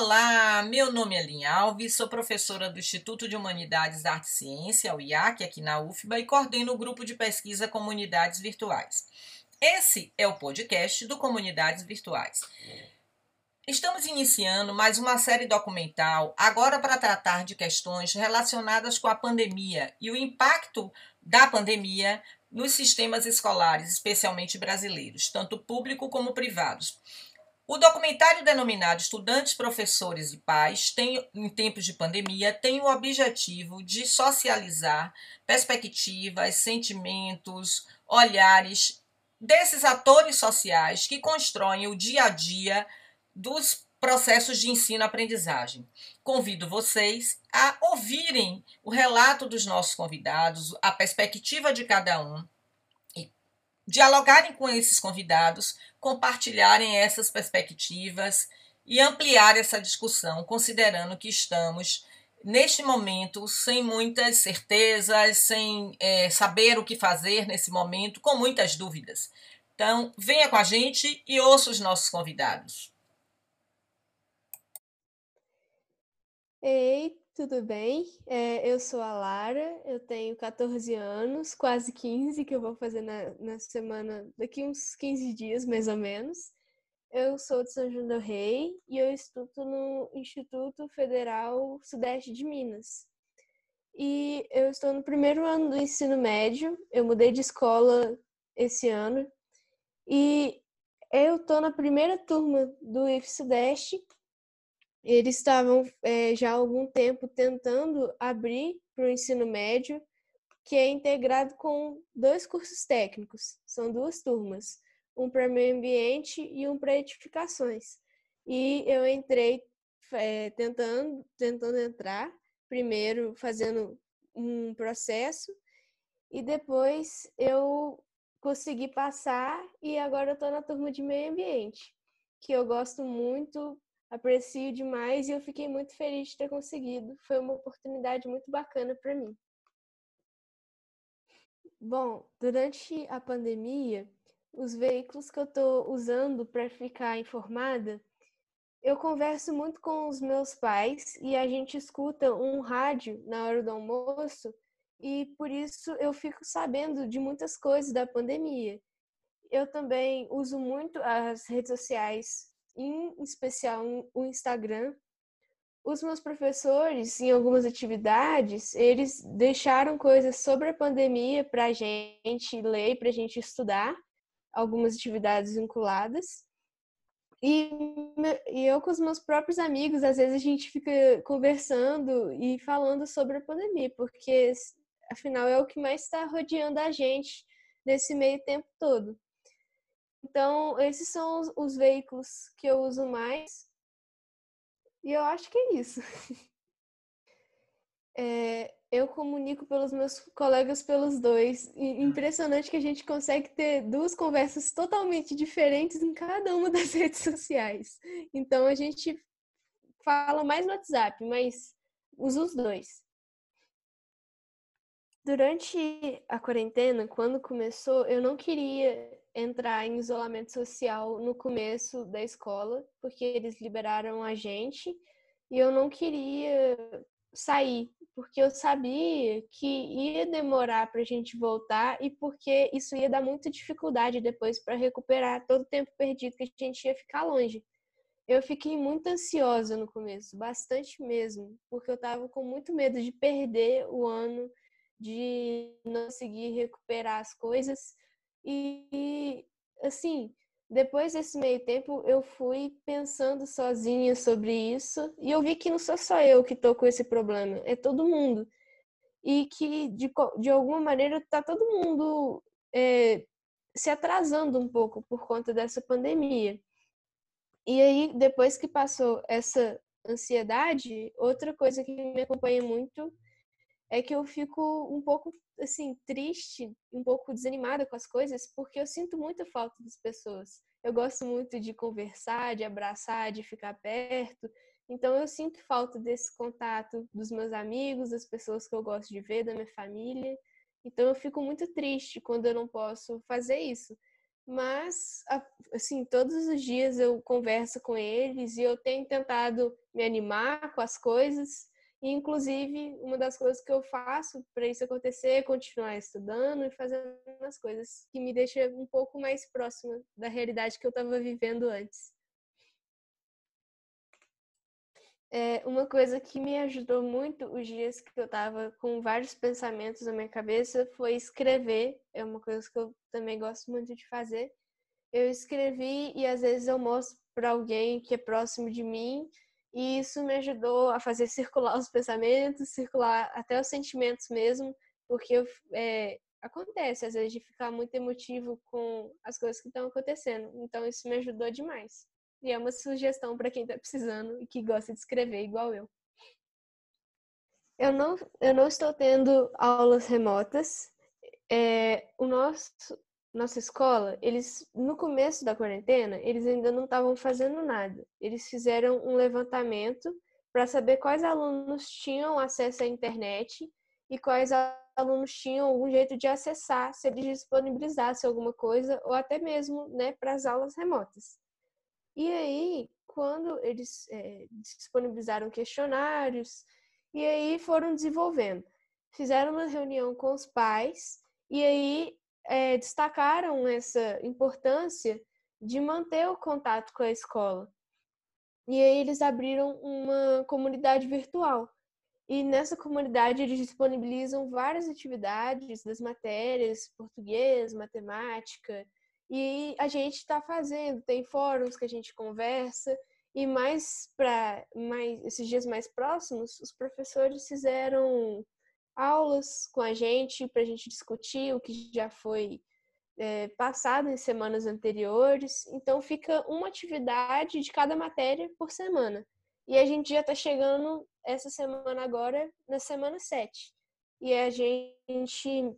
Olá, meu nome é Linha Alves, sou professora do Instituto de Humanidades, Arte e Ciência, o IAC, aqui na UFBA, e coordeno o grupo de pesquisa Comunidades Virtuais. Esse é o podcast do Comunidades Virtuais. Estamos iniciando mais uma série documental, agora para tratar de questões relacionadas com a pandemia e o impacto da pandemia nos sistemas escolares, especialmente brasileiros, tanto público como privados. O documentário denominado Estudantes, Professores e Pais, tem, em tempos de pandemia, tem o objetivo de socializar perspectivas, sentimentos, olhares desses atores sociais que constroem o dia a dia dos processos de ensino-aprendizagem. Convido vocês a ouvirem o relato dos nossos convidados, a perspectiva de cada um dialogarem com esses convidados, compartilharem essas perspectivas e ampliar essa discussão, considerando que estamos neste momento sem muitas certezas, sem é, saber o que fazer nesse momento, com muitas dúvidas. Então, venha com a gente e ouça os nossos convidados. Ei, tudo bem? É, eu sou a Lara, eu tenho 14 anos, quase 15, que eu vou fazer na, na semana, daqui uns 15 dias, mais ou menos. Eu sou de São João do Rei e eu estudo no Instituto Federal Sudeste de Minas. E eu estou no primeiro ano do ensino médio, eu mudei de escola esse ano. E eu estou na primeira turma do IF Sudeste eles estavam é, já há algum tempo tentando abrir para o ensino médio, que é integrado com dois cursos técnicos, são duas turmas, um para meio ambiente e um para edificações. E eu entrei é, tentando, tentando entrar, primeiro fazendo um processo, e depois eu consegui passar e agora eu estou na turma de meio ambiente, que eu gosto muito aprecio demais e eu fiquei muito feliz de ter conseguido. Foi uma oportunidade muito bacana para mim. Bom, durante a pandemia, os veículos que eu estou usando para ficar informada, eu converso muito com os meus pais e a gente escuta um rádio na hora do almoço e por isso eu fico sabendo de muitas coisas da pandemia. Eu também uso muito as redes sociais em especial o Instagram. Os meus professores, em algumas atividades, eles deixaram coisas sobre a pandemia para a gente ler, para a gente estudar, algumas atividades vinculadas. E, e eu com os meus próprios amigos, às vezes a gente fica conversando e falando sobre a pandemia, porque afinal é o que mais está rodeando a gente nesse meio tempo todo. Então, esses são os, os veículos que eu uso mais. E eu acho que é isso. É, eu comunico pelos meus colegas pelos dois. E impressionante que a gente consegue ter duas conversas totalmente diferentes em cada uma das redes sociais. Então a gente fala mais no WhatsApp, mas usa os dois. Durante a quarentena, quando começou, eu não queria entrar em isolamento social no começo da escola, porque eles liberaram a gente e eu não queria sair, porque eu sabia que ia demorar para a gente voltar e porque isso ia dar muita dificuldade depois para recuperar todo o tempo perdido que a gente ia ficar longe. Eu fiquei muito ansiosa no começo, bastante mesmo, porque eu estava com muito medo de perder o ano, de não conseguir recuperar as coisas. E, assim, depois desse meio tempo, eu fui pensando sozinha sobre isso e eu vi que não sou só eu que estou com esse problema, é todo mundo. E que, de, de alguma maneira, está todo mundo é, se atrasando um pouco por conta dessa pandemia. E aí, depois que passou essa ansiedade, outra coisa que me acompanha muito é que eu fico um pouco assim triste, um pouco desanimada com as coisas, porque eu sinto muita falta das pessoas. Eu gosto muito de conversar, de abraçar, de ficar perto. Então eu sinto falta desse contato dos meus amigos, das pessoas que eu gosto de ver, da minha família. Então eu fico muito triste quando eu não posso fazer isso. mas assim, todos os dias eu converso com eles e eu tenho tentado me animar com as coisas. E, inclusive, uma das coisas que eu faço para isso acontecer é continuar estudando e fazendo as coisas que me deixa um pouco mais próxima da realidade que eu estava vivendo antes. É, uma coisa que me ajudou muito os dias que eu estava com vários pensamentos na minha cabeça foi escrever. É uma coisa que eu também gosto muito de fazer. Eu escrevi e às vezes eu mostro para alguém que é próximo de mim e isso me ajudou a fazer circular os pensamentos, circular até os sentimentos mesmo, porque eu, é, acontece às vezes de ficar muito emotivo com as coisas que estão acontecendo. Então isso me ajudou demais. E é uma sugestão para quem está precisando e que gosta de escrever igual eu. Eu não, eu não estou tendo aulas remotas. É, o nosso, nossa escola, eles no começo da quarentena, eles ainda não estavam fazendo nada. Eles fizeram um levantamento para saber quais alunos tinham acesso à internet e quais alunos tinham algum jeito de acessar, se eles disponibilizassem alguma coisa ou até mesmo, né, para as aulas remotas. E aí, quando eles é, disponibilizaram questionários, e aí foram desenvolvendo. Fizeram uma reunião com os pais, e aí é, destacaram essa importância de manter o contato com a escola. E aí eles abriram uma comunidade virtual. E nessa comunidade eles disponibilizam várias atividades das matérias, português, matemática, e a gente está fazendo, tem fóruns que a gente conversa, e mais para mais esses dias mais próximos, os professores fizeram aulas com a gente para a gente discutir o que já foi é, passado em semanas anteriores. Então fica uma atividade de cada matéria por semana. E a gente já está chegando essa semana agora na semana 7. E a gente,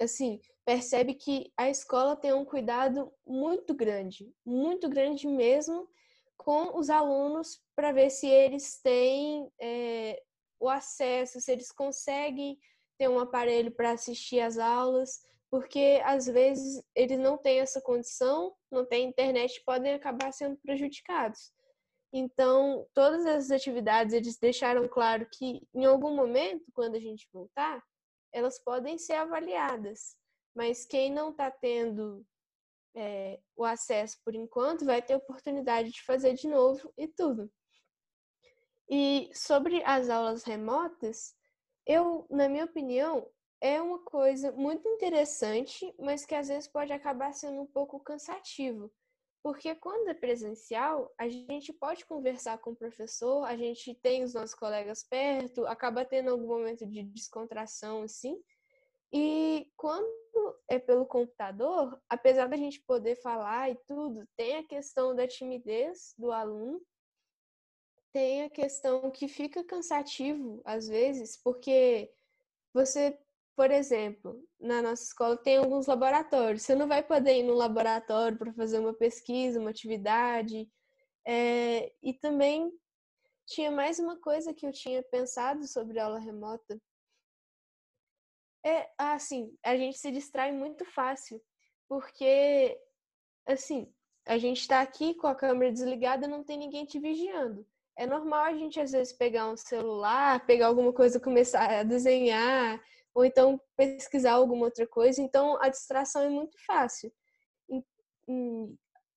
assim, percebe que a escola tem um cuidado muito grande, muito grande mesmo, com os alunos para ver se eles têm é, o acesso, se eles conseguem ter um aparelho para assistir às aulas, porque às vezes eles não têm essa condição, não têm internet, podem acabar sendo prejudicados. Então, todas essas atividades eles deixaram claro que em algum momento, quando a gente voltar, elas podem ser avaliadas mas quem não está tendo é, o acesso por enquanto vai ter oportunidade de fazer de novo e tudo. E sobre as aulas remotas, eu, na minha opinião, é uma coisa muito interessante, mas que às vezes pode acabar sendo um pouco cansativo. Porque quando é presencial, a gente pode conversar com o professor, a gente tem os nossos colegas perto, acaba tendo algum momento de descontração, assim. E quando é pelo computador, apesar da gente poder falar e tudo, tem a questão da timidez do aluno, tem a questão que fica cansativo às vezes, porque você, por exemplo, na nossa escola tem alguns laboratórios, você não vai poder ir no laboratório para fazer uma pesquisa, uma atividade, é, e também tinha mais uma coisa que eu tinha pensado sobre aula remota, é, assim, a gente se distrai muito fácil, porque, assim, a gente está aqui com a câmera desligada, não tem ninguém te vigiando. É normal a gente, às vezes, pegar um celular, pegar alguma coisa, começar a desenhar, ou então pesquisar alguma outra coisa. Então, a distração é muito fácil. E, e,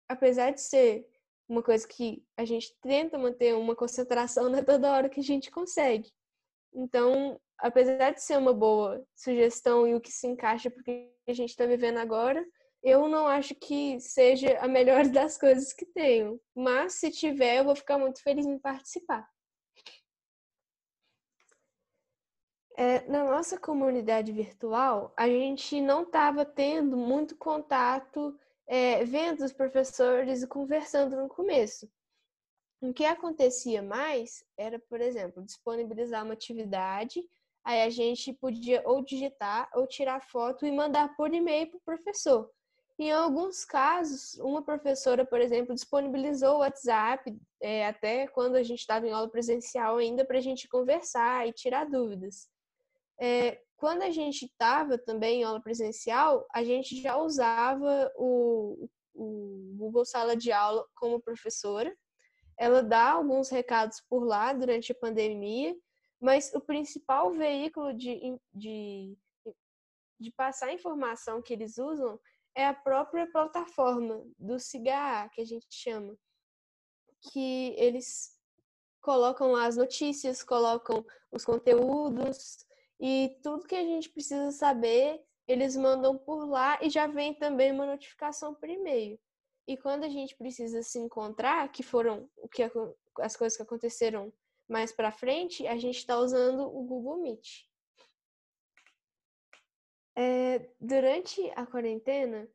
apesar de ser uma coisa que a gente tenta manter uma concentração, não é toda hora que a gente consegue. Então, apesar de ser uma boa sugestão e o que se encaixa porque a gente está vivendo agora, eu não acho que seja a melhor das coisas que tenho. Mas se tiver, eu vou ficar muito feliz em participar. É, na nossa comunidade virtual, a gente não estava tendo muito contato, é, vendo os professores e conversando no começo. O que acontecia mais era, por exemplo, disponibilizar uma atividade Aí a gente podia ou digitar ou tirar foto e mandar por e-mail para o professor. Em alguns casos, uma professora, por exemplo, disponibilizou o WhatsApp é, até quando a gente estava em aula presencial ainda para a gente conversar e tirar dúvidas. É, quando a gente estava também em aula presencial, a gente já usava o, o Google Sala de Aula como professora. Ela dá alguns recados por lá durante a pandemia, mas o principal veículo de, de, de passar a informação que eles usam é a própria plataforma do CIGA, que a gente chama, que eles colocam lá as notícias, colocam os conteúdos e tudo que a gente precisa saber, eles mandam por lá e já vem também uma notificação por e-mail. E quando a gente precisa se encontrar, que foram o que as coisas que aconteceram mais para frente, a gente está usando o Google Meet. É, durante a quarentena,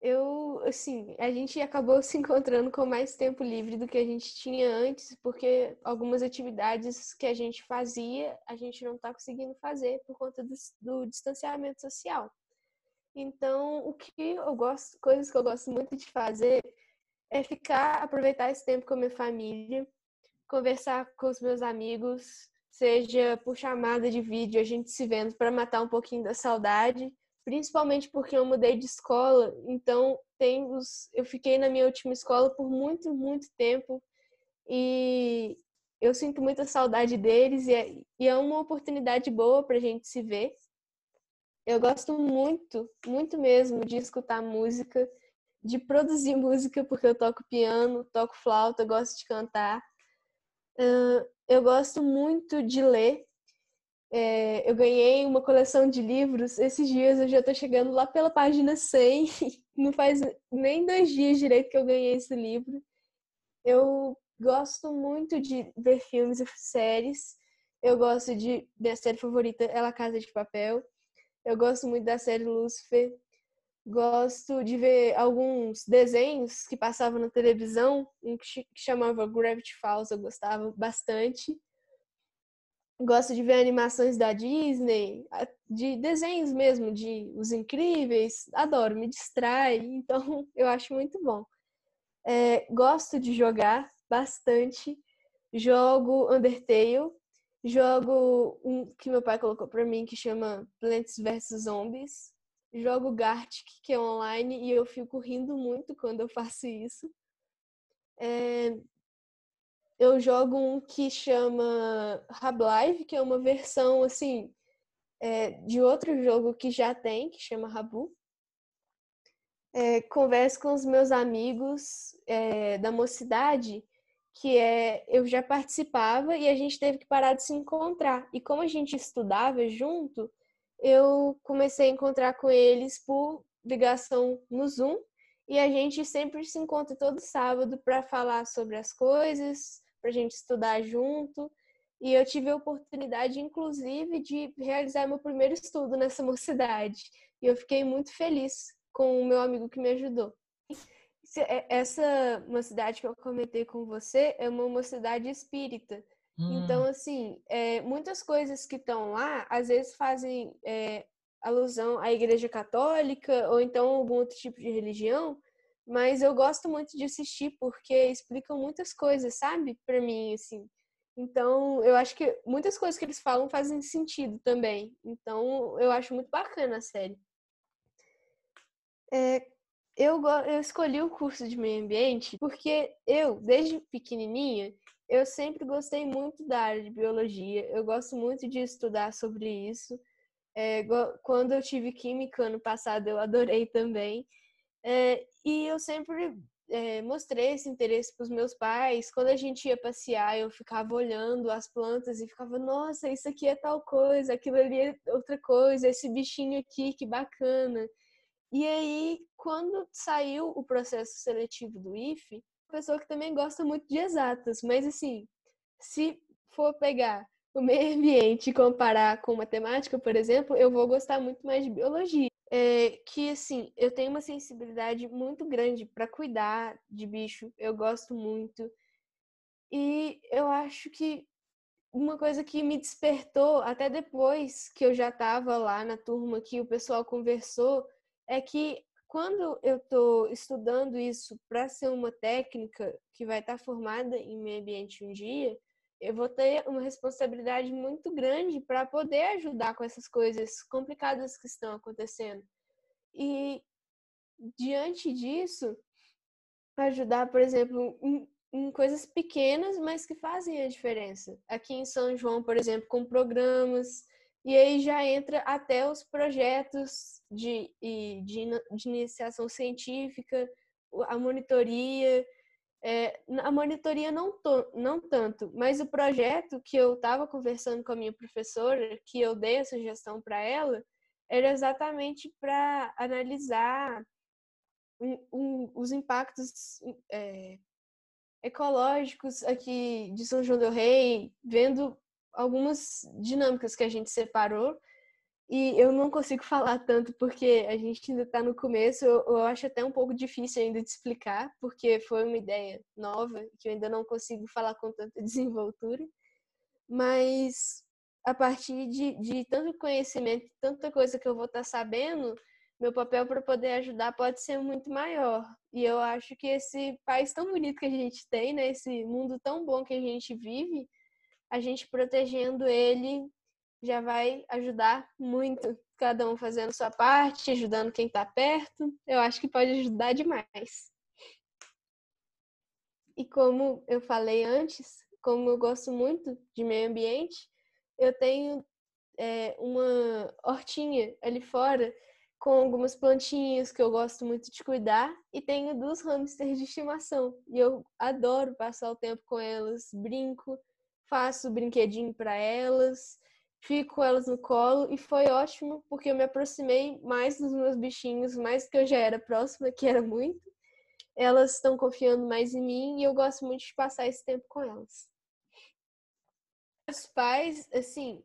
eu, assim, a gente acabou se encontrando com mais tempo livre do que a gente tinha antes, porque algumas atividades que a gente fazia, a gente não está conseguindo fazer por conta do, do, distanciamento social. Então, o que eu gosto, coisas que eu gosto muito de fazer é ficar, aproveitar esse tempo com a minha família, conversar com os meus amigos, seja por chamada de vídeo, a gente se vendo para matar um pouquinho da saudade principalmente porque eu mudei de escola, então tem os, eu fiquei na minha última escola por muito, muito tempo e eu sinto muita saudade deles e é, e é uma oportunidade boa para a gente se ver. Eu gosto muito, muito mesmo de escutar música, de produzir música, porque eu toco piano, toco flauta, gosto de cantar. Eu gosto muito de ler, é, eu ganhei uma coleção de livros. Esses dias eu já estou chegando lá pela página 100. Não faz nem dois dias direito que eu ganhei esse livro. Eu gosto muito de ver filmes e séries. Eu gosto de. Minha série favorita é La Casa de Papel. Eu gosto muito da série Lucifer. Gosto de ver alguns desenhos que passavam na televisão, um que chamava Gravity Falls, eu gostava bastante. Gosto de ver animações da Disney, de desenhos mesmo, de Os Incríveis. Adoro, me distrai, então eu acho muito bom. É, gosto de jogar bastante. Jogo Undertale. Jogo um que meu pai colocou para mim que chama Plants vs Zombies. Jogo Gartic, que é online, e eu fico rindo muito quando eu faço isso. É, eu jogo um que chama Rablive, que é uma versão assim é, de outro jogo que já tem, que chama Rabu. É, converso com os meus amigos é, da mocidade, que é eu já participava e a gente teve que parar de se encontrar. E como a gente estudava junto, eu comecei a encontrar com eles por ligação no Zoom e a gente sempre se encontra todo sábado para falar sobre as coisas, para a gente estudar junto. E eu tive a oportunidade, inclusive, de realizar meu primeiro estudo nessa mocidade. E eu fiquei muito feliz com o meu amigo que me ajudou. É, essa mocidade que eu comentei com você é uma mocidade espírita. Hum. Então, assim, é, muitas coisas que estão lá, às vezes fazem é, alusão à Igreja Católica ou então algum outro tipo de religião, mas eu gosto muito de assistir porque explicam muitas coisas, sabe? Para mim, assim. Então, eu acho que muitas coisas que eles falam fazem sentido também. Então, eu acho muito bacana a série. É, eu, eu escolhi o curso de meio ambiente porque eu, desde pequenininha, eu sempre gostei muito da área de biologia. Eu gosto muito de estudar sobre isso. É, quando eu tive química ano passado, eu adorei também. É, e eu sempre é, mostrei esse interesse para os meus pais. Quando a gente ia passear, eu ficava olhando as plantas e ficava, nossa, isso aqui é tal coisa, aquilo ali é outra coisa, esse bichinho aqui, que bacana. E aí, quando saiu o processo seletivo do IFE, pessoa que também gosta muito de exatas, mas assim, se for pegar o meio ambiente e comparar com matemática, por exemplo, eu vou gostar muito mais de biologia é, que assim, eu tenho uma sensibilidade muito grande para cuidar de bicho, eu gosto muito. E eu acho que uma coisa que me despertou até depois que eu já estava lá na turma que o pessoal conversou é que quando eu estou estudando isso para ser uma técnica que vai estar tá formada em meio ambiente um dia, eu vou ter uma responsabilidade muito grande para poder ajudar com essas coisas complicadas que estão acontecendo. E diante disso, ajudar, por exemplo, em, em, coisas pequenas, mas que fazem a diferença. Aqui em São João, por exemplo, com programas, e aí já entra até os projetos de, de, de iniciação científica, a monitoria. É, a monitoria não, to, não tanto, mas o projeto que eu estava conversando com a minha professora, que eu dei a sugestão para ela, era exatamente para analisar um, um, os impactos é, ecológicos aqui de São João del Rei, vendo algumas dinâmicas que a gente separou. E eu não consigo falar tanto porque a gente ainda está no começo. Eu, eu, acho até um pouco difícil ainda de explicar, porque foi uma ideia nova que eu ainda não consigo falar com tanta desenvoltura. Mas a partir de, de tanto conhecimento, tanta coisa que eu vou estar tá sabendo, meu papel para poder ajudar pode ser muito maior. E eu acho que esse país tão bonito que a gente tem, né, esse mundo tão bom que a gente vive, a gente protegendo ele já vai ajudar muito. Cada um fazendo sua parte, ajudando quem está perto, eu acho que pode ajudar demais. E como eu falei antes, como eu gosto muito de meio ambiente, eu tenho é, uma hortinha ali fora com algumas plantinhas que eu gosto muito de cuidar e tenho duas hamsters de estimação e eu adoro passar o tempo com elas, brinco, faço brinquedinho para elas, fico com elas no colo e foi ótimo porque eu me aproximei mais dos meus bichinhos, mais que eu já era próxima, que era muito. Elas estão confiando mais em mim e eu gosto muito de passar esse tempo com elas. Os pais, assim,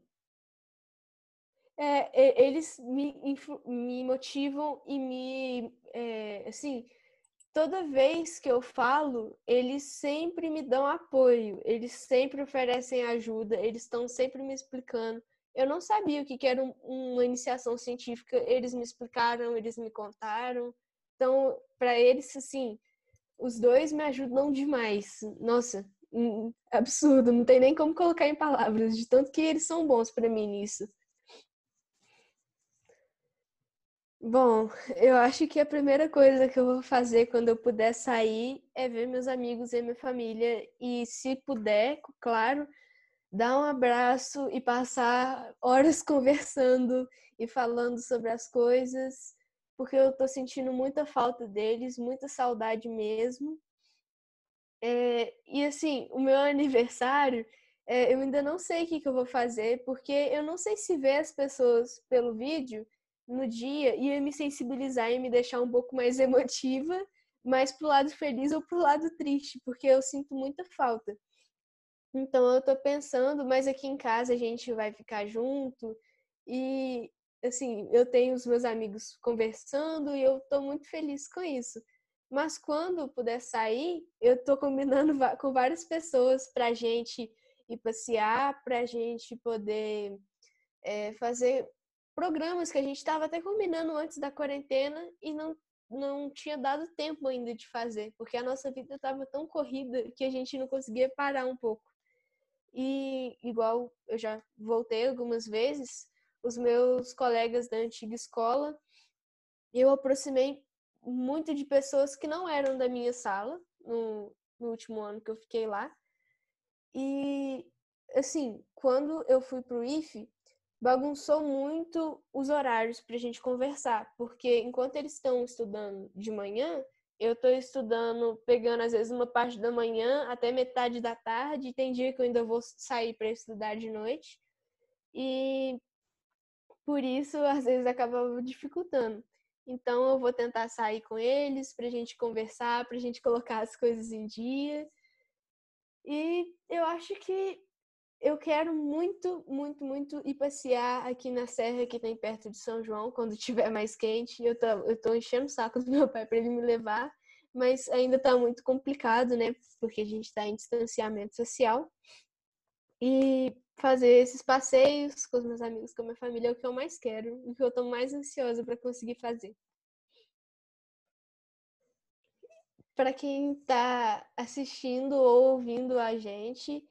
é, eles me, me motivam e me, é, assim, toda vez que eu falo, eles sempre me dão apoio, eles sempre oferecem ajuda, eles estão sempre me explicando. Eu não sabia o que era uma iniciação científica, eles me explicaram, eles me contaram. Então, para eles, assim, os dois me ajudam demais. Nossa, absurdo, não tem nem como colocar em palavras, de tanto que eles são bons para mim nisso. Bom, eu acho que a primeira coisa que eu vou fazer quando eu puder sair é ver meus amigos e minha família e, se puder, claro, dar um abraço e passar horas conversando e falando sobre as coisas, porque eu tô sentindo muita falta deles, muita saudade mesmo. É, e assim, o meu aniversário, é, eu ainda não sei o que, que eu vou fazer, porque eu não sei se ver as pessoas pelo vídeo no dia ia me sensibilizar e me deixar um pouco mais emotiva, mais pro lado feliz ou pro lado triste, porque eu sinto muita falta. Então eu tô pensando, mas aqui em casa a gente vai ficar junto e assim, eu tenho os meus amigos conversando e eu tô muito feliz com isso. Mas quando puder sair, eu tô combinando com várias pessoas pra gente ir passear, pra gente poder é, fazer programas que a gente estava até combinando antes da quarentena e não, não tinha dado tempo ainda de fazer, porque a nossa vida estava tão corrida que a gente não conseguia parar um pouco. E igual eu já voltei algumas vezes, os meus colegas da antiga escola, eu aproximei muito de pessoas que não eram da minha sala no, no último ano que eu fiquei lá. E assim, quando eu fui pro IFE, bagunçou muito os horários para a gente conversar, porque enquanto eles estão estudando de manhã, eu estou estudando, pegando às vezes uma parte da manhã até metade da tarde, tem dia que eu ainda vou sair para estudar de noite, e por isso às vezes acaba dificultando. Então eu vou tentar sair com eles para a gente conversar, para a gente colocar as coisas em dia. E eu acho que eu quero muito, muito, muito ir passear aqui na serra que tem perto de São João, quando tiver mais quente. Eu tô, eu tô enchendo o saco do meu pai para ele me levar, mas ainda tá muito complicado, né? Porque a gente tá em distanciamento social. E fazer esses passeios com os meus amigos, com a minha família, é o que eu mais quero, o que eu tô mais ansiosa para conseguir fazer. Para quem está assistindo ou ouvindo a gente,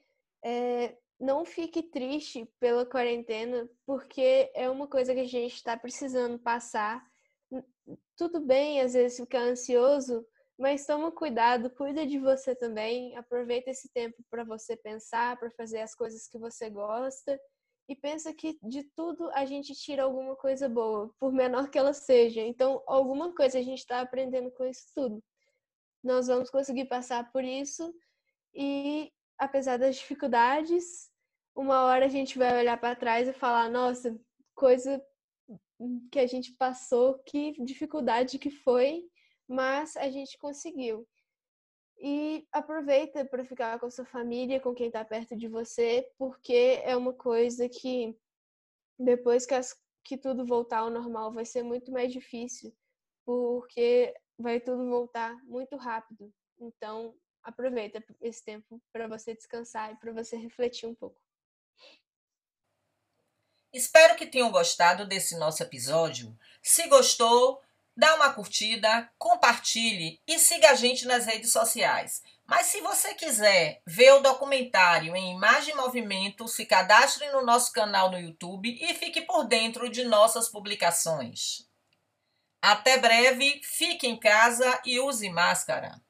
é, não fique triste pela quarentena, porque é uma coisa que a gente está precisando passar. Tudo bem, às vezes, ficar ansioso, mas toma cuidado, cuida de você também. Aproveita esse tempo para você pensar, para fazer as coisas que você gosta. E pensa que de tudo a gente tira alguma coisa boa, por menor que ela seja. Então, alguma coisa a gente está aprendendo com isso tudo. Nós vamos conseguir passar por isso e apesar das dificuldades, uma hora a gente vai olhar para trás e falar: nossa, coisa que a gente passou, que dificuldade que foi, mas a gente conseguiu. E aproveita para ficar com a sua família, com quem está perto de você, porque é uma coisa que depois que, as, que tudo voltar ao normal vai ser muito mais difícil, porque vai tudo voltar muito rápido. Então, aproveita esse tempo para você descansar e para você refletir um pouco. Espero que tenham gostado desse nosso episódio. Se gostou, dá uma curtida, compartilhe e siga a gente nas redes sociais. Mas se você quiser ver o documentário em imagem e movimento, se cadastre no nosso canal no YouTube e fique por dentro de nossas publicações. Até breve, fique em casa e use máscara.